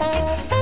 Oh,